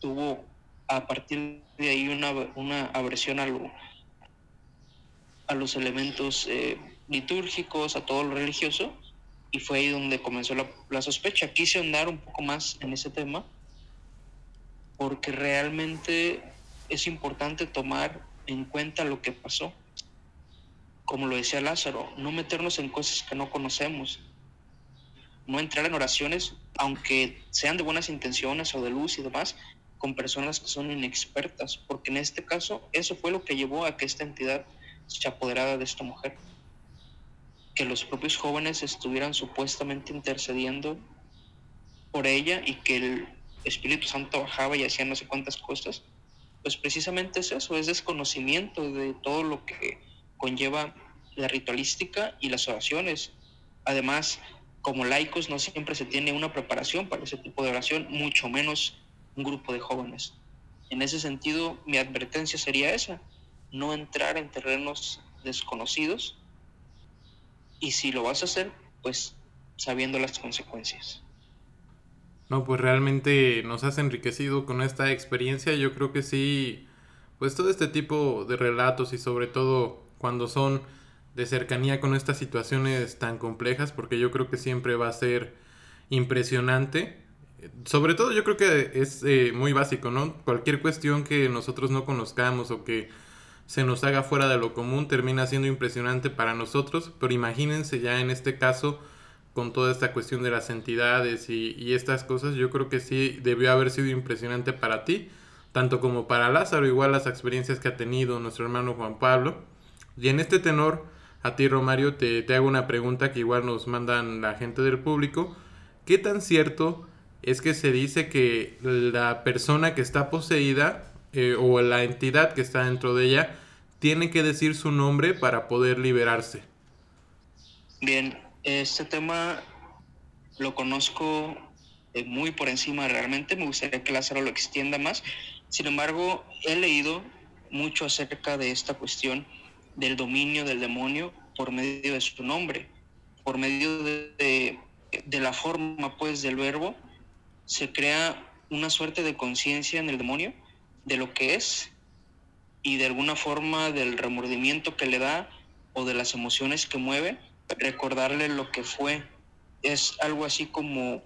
Tuvo a partir de ahí una, una aversión a, a los elementos eh, litúrgicos, a todo lo religioso, y fue ahí donde comenzó la, sospecha. Quise andar un poco más en ese tema, porque realmente es importante tomar en cuenta lo que pasó. Como lo decía Lázaro, no meternos en cosas que no conocemos, no entrar en oraciones, aunque sean de buenas intenciones o de luz y demás, con personas que son inexpertas, porque en este caso eso fue lo que llevó a que esta entidad se apoderara de esta mujer. Que los propios jóvenes estuvieran supuestamente intercediendo por ella y que el Espíritu Santo bajaba y hacía no sé cuántas cosas, pues precisamente es eso, es desconocimiento de todo lo que conlleva la ritualística y las oraciones. Además, como laicos no siempre se tiene una preparación para ese tipo de oración, mucho menos un grupo de jóvenes. En ese sentido, mi advertencia sería esa, no entrar en terrenos desconocidos y si lo vas a hacer, pues sabiendo las consecuencias. No, pues realmente nos has enriquecido con esta experiencia. Yo creo que sí, pues todo este tipo de relatos y sobre todo cuando son de cercanía con estas situaciones tan complejas, porque yo creo que siempre va a ser impresionante. Sobre todo yo creo que es eh, muy básico, ¿no? Cualquier cuestión que nosotros no conozcamos o que se nos haga fuera de lo común termina siendo impresionante para nosotros, pero imagínense ya en este caso con toda esta cuestión de las entidades y, estas cosas, yo creo que sí debió haber sido impresionante para ti, tanto como para Lázaro, igual las experiencias que ha tenido nuestro hermano Juan Pablo. Y en este tenor, a ti Romario, te, te hago una pregunta que igual nos mandan la gente del público. ¿Qué tan cierto es que se dice que la persona que está poseída eh, o la entidad que está dentro de ella tiene que decir su nombre para poder liberarse. Bien, este tema lo conozco eh, muy por encima realmente, me gustaría que Lázaro lo extienda más. Sin embargo, he leído mucho acerca de esta cuestión del dominio del demonio por medio de su nombre, por medio de, la forma pues del verbo, se crea una suerte de conciencia en el demonio de lo que es y de alguna forma del remordimiento que le da o de las emociones que mueve, recordarle lo que fue. Es algo así como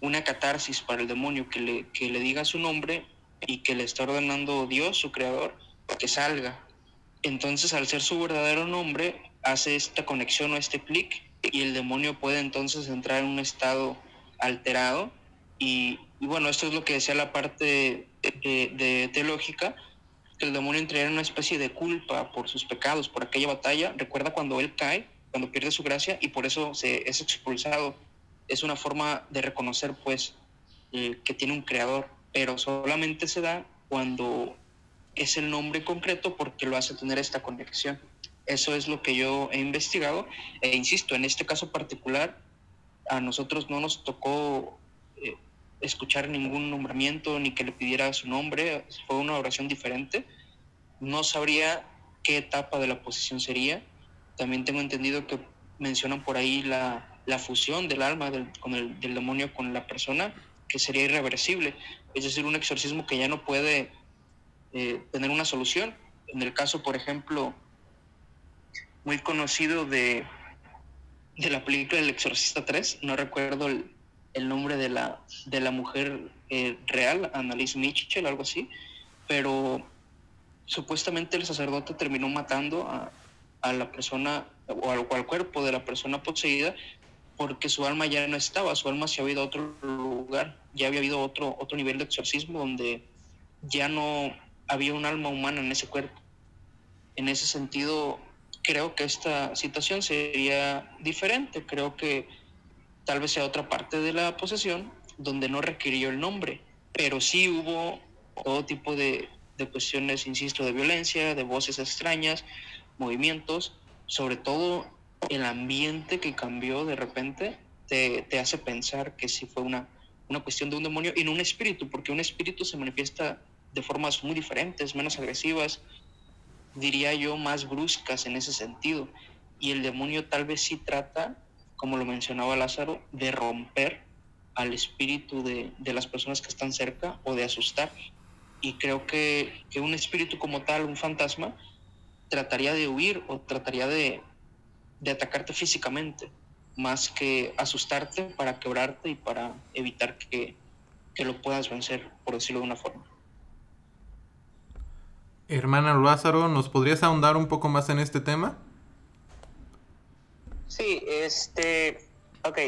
una catarsis para el demonio que le, que le diga su nombre y que le está ordenando Dios, su creador, que salga. Entonces, al ser su verdadero nombre, hace esta conexión o este clic y el demonio puede entonces entrar en un estado alterado. Y, y bueno, esto es lo que decía la parte de, teológica, que el demonio entraría en una especie de culpa por sus pecados, por aquella batalla. Recuerda cuando él cae cuando pierde su gracia y por eso se, es expulsado. Es una forma de reconocer pues que tiene un creador, pero solamente se da cuando es el nombre concreto porque lo hace tener esta conexión. Eso es lo que yo he investigado e insisto, en este caso particular a nosotros no nos tocó eh, escuchar ningún nombramiento ni que le pidiera su nombre, fue una oración diferente. No sabría qué etapa de la posición sería. También tengo entendido que mencionan por ahí la, fusión del alma con el, del demonio con la persona, que sería irreversible. Es decir, un exorcismo que ya no puede eh, tener una solución. En el caso, por ejemplo, muy conocido de, de la película El Exorcista 3, no recuerdo el, el nombre de la, de la mujer eh, real, Annalise Mitchell, algo así, pero supuestamente el sacerdote terminó matando a, a la persona o al, o al, cuerpo de la persona poseída porque su alma ya no estaba, su alma se había ido a otro lugar, ya había habido otro, otro nivel de exorcismo donde ya no había un alma humana en ese cuerpo. En ese sentido, creo que esta situación sería diferente, creo que tal vez sea otra parte de la posesión donde no requirió el nombre, pero sí hubo todo tipo de, de cuestiones, insisto, de violencia, de voces extrañas, movimientos, sobre todo el ambiente que cambió de repente te, hace pensar que sí fue una, una cuestión de un demonio y no un espíritu, porque un espíritu se manifiesta de formas muy diferentes, menos agresivas, diría yo, más bruscas en ese sentido. Y el demonio tal vez sí trata, como lo mencionaba Lázaro, de romper al espíritu de, de las personas que están cerca o de asustar. Y creo que, que un espíritu como tal, un fantasma, trataría de huir o trataría de, de atacarte físicamente, más que asustarte para quebrarte y para evitar que, que lo puedas vencer, por decirlo de una forma. Hermana Lázaro, ¿nos podrías ahondar un poco más en este tema? Sí, este, ok.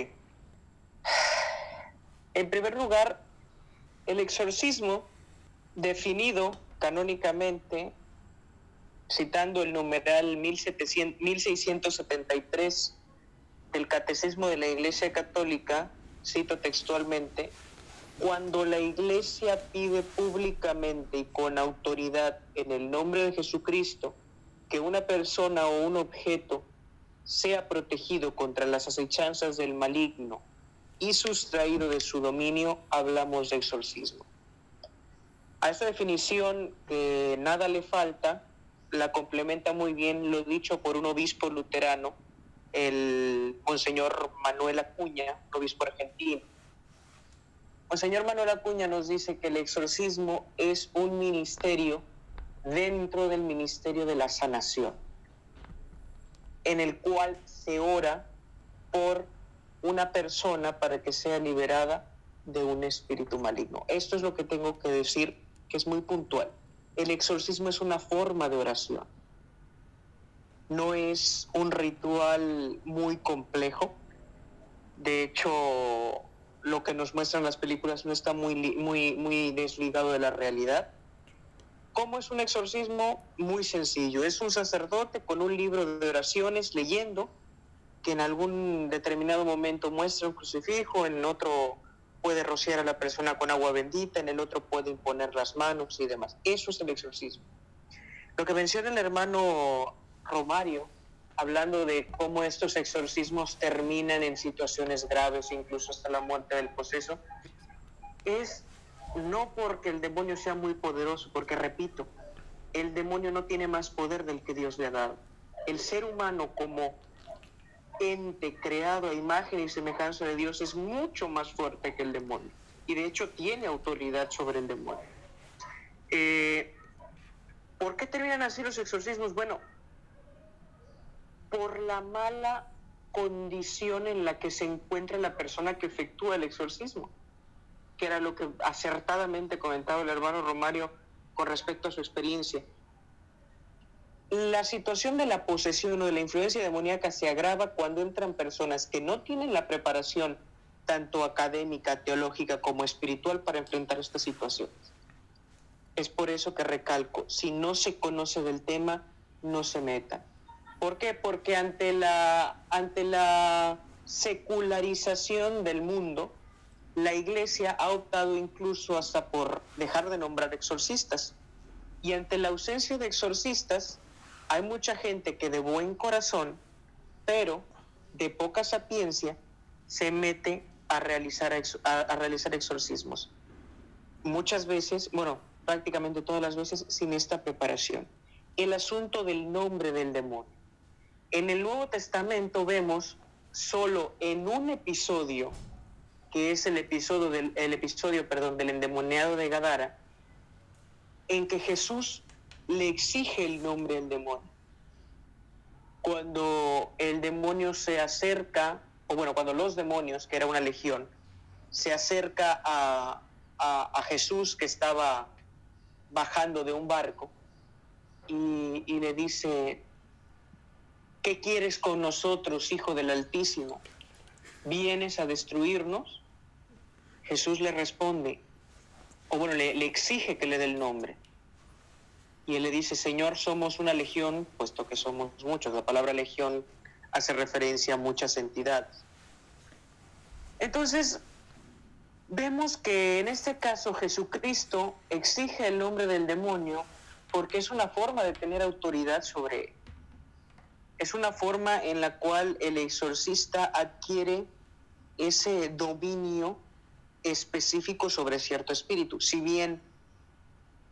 En primer lugar, el exorcismo, definido canónicamente, citando el numeral 1700, 1673 del Catecismo de la Iglesia Católica, cito textualmente, cuando la Iglesia pide públicamente y con autoridad en el nombre de Jesucristo que una persona o un objeto sea protegido contra las acechanzas del maligno y sustraído de su dominio, hablamos de exorcismo. A esa definición que nada le falta, la complementa muy bien lo dicho por un obispo luterano, el monseñor Manuel Acuña, obispo argentino el señor Manuel Acuña nos dice que el exorcismo es un ministerio dentro del ministerio de la sanación, en el cual se ora por una persona para que sea liberada de un espíritu maligno. Esto es lo que tengo que decir, que es muy puntual. El exorcismo es una forma de oración. No es un ritual muy complejo. De hecho, lo que nos muestran las películas no está muy, muy, muy desligado de la realidad. ¿Cómo es un exorcismo? Muy sencillo. Es un sacerdote con un libro de oraciones leyendo que en algún determinado momento muestra un crucifijo, en otro puede rociar a la persona con agua bendita, en el otro puede imponer las manos y demás. Eso es el exorcismo. Lo que menciona el hermano Romario hablando de cómo estos exorcismos terminan en situaciones graves, incluso hasta la muerte del poseso, es no porque el demonio sea muy poderoso, porque repito, el demonio no tiene más poder del que Dios le ha dado. El ser humano como ente creado a imagen y semejanza de Dios es mucho más fuerte que el demonio y de hecho tiene autoridad sobre el demonio. Eh, ¿Por qué terminan así los exorcismos? Bueno, por la mala condición en la que se encuentra la persona que efectúa el exorcismo, que era lo que acertadamente comentaba el hermano Romario con respecto a su experiencia. La situación de la posesión o de la influencia demoníaca se agrava cuando entran personas que no tienen la preparación tanto académica, teológica como espiritual para enfrentar estas situaciones. Es por eso que recalco, si no se conoce del tema, no se metan ¿Por qué? Porque ante la, ante la secularización del mundo, la iglesia ha optado incluso hasta por dejar de nombrar exorcistas. Y ante la ausencia de exorcistas, hay mucha gente que de buen corazón, pero de poca sapiencia, se mete a realizar, a, realizar exorcismos. Muchas veces, bueno, prácticamente todas las veces sin esta preparación. El asunto del nombre del demonio. En el Nuevo Testamento vemos solo en un episodio, que es el episodio del, el episodio, perdón, del endemoniado de Gadara, en que Jesús le exige el nombre del demonio. Cuando el demonio se acerca, o bueno, cuando los demonios, que era una legión, se acerca a, a, Jesús que estaba bajando de un barco y, le dice, ¿qué quieres con nosotros, Hijo del Altísimo? ¿Vienes a destruirnos? Jesús le responde, o bueno, le, exige que le dé el nombre. Y él le dice, Señor, somos una legión, puesto que somos muchos. La palabra legión hace referencia a muchas entidades. Entonces, vemos que en este caso Jesucristo exige el nombre del demonio porque es una forma de tener autoridad sobre. Es una forma en la cual el exorcista adquiere ese dominio específico sobre cierto espíritu. Si bien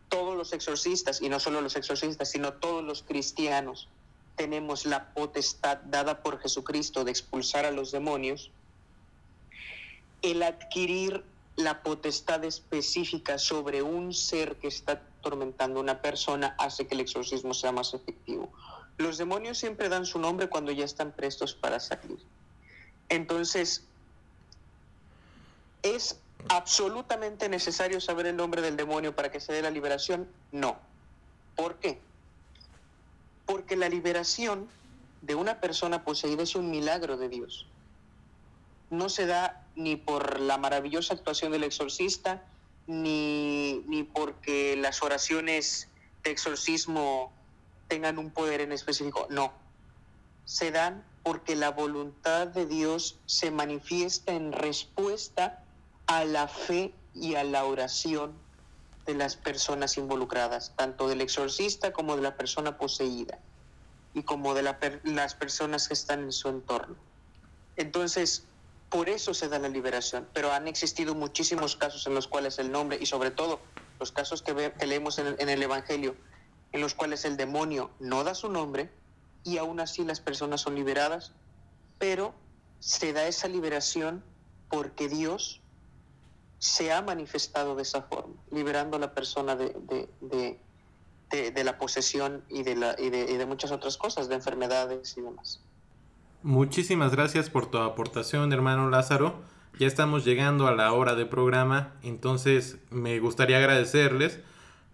todos los exorcistas, y no solo los exorcistas, sino todos los cristianos, tenemos la potestad dada por Jesucristo de expulsar a los demonios, el adquirir la potestad específica sobre un ser que está atormentando a una persona hace que el exorcismo sea más efectivo. Los demonios siempre dan su nombre cuando ya están prestos para salir. Entonces, es absolutamente necesario saber el nombre del demonio para que se dé la liberación? No. ¿Por qué? Porque la liberación de una persona poseída es un milagro de Dios. No se da ni por la maravillosa actuación del exorcista, ni, ni porque las oraciones de exorcismo tengan un poder en específico. No. Se dan porque la voluntad de Dios se manifiesta en respuesta a la fe y a la oración de las personas involucradas, tanto del exorcista como de la persona poseída y como de las personas que están en su entorno. Entonces, por eso se da la liberación, pero han existido muchísimos casos en los cuales el nombre, y sobre todo los casos que, leemos en el Evangelio, en los cuales el demonio no da su nombre y aún así las personas son liberadas, pero se da esa liberación porque Dios se ha manifestado de esa forma, liberando a la persona de, de, la posesión y de, la, y de muchas otras cosas, de enfermedades y demás. Muchísimas gracias por tu aportación, hermano Lázaro. Ya estamos llegando a la hora de programa, entonces me gustaría agradecerles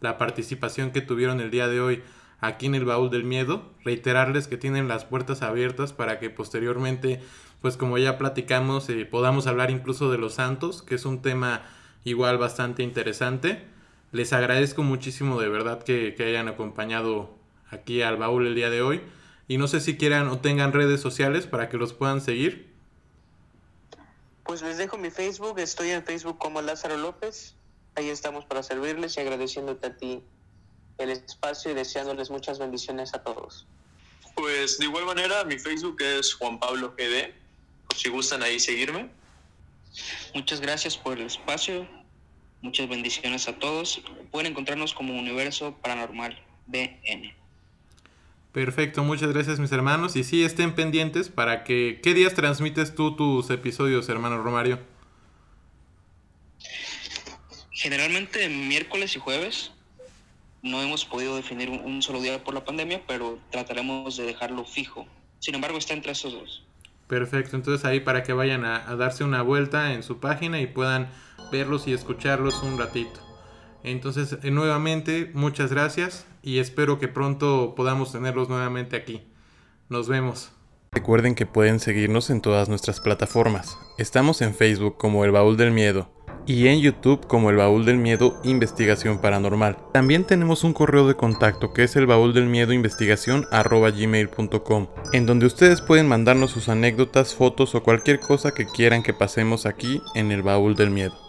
la participación que tuvieron el día de hoy aquí en el Baúl del Miedo, reiterarles que tienen las puertas abiertas para que posteriormente pues como ya platicamos, eh, podamos hablar incluso de los santos, que es un tema igual bastante interesante. Les agradezco muchísimo de verdad que, hayan acompañado aquí al baúl el día de hoy. Y no sé si quieran o tengan redes sociales para que los puedan seguir. Pues les dejo mi Facebook, estoy en Facebook como Lázaro López. Ahí estamos para servirles y agradeciéndote a ti el espacio y deseándoles muchas bendiciones a todos. Pues de igual manera, mi Facebook es Juan Pablo GD si gustan ahí seguirme. Muchas gracias por el espacio. Muchas bendiciones a todos. Pueden encontrarnos como Universo Paranormal BN. Perfecto, muchas gracias mis hermanos. Y sí, estén pendientes para que... ¿Qué días transmites tú tus episodios, hermano Romario? Generalmente miércoles y jueves. No hemos podido definir un solo día por la pandemia, pero trataremos de dejarlo fijo. Sin embargo, está entre esos dos. Perfecto, entonces ahí para que vayan a, darse una vuelta en su página y puedan verlos y escucharlos un ratito. Entonces, eh, nuevamente, muchas gracias y espero que pronto podamos tenerlos nuevamente aquí. Nos vemos. Recuerden que pueden seguirnos en todas nuestras plataformas. Estamos en Facebook como El Baúl del Miedo y en YouTube como el Baúl del Miedo Investigación Paranormal. También tenemos un correo de contacto que es el baúl del miedo investigación gmail.com en donde ustedes pueden mandarnos sus anécdotas, fotos o cualquier cosa que quieran que pasemos aquí en el Baúl del Miedo.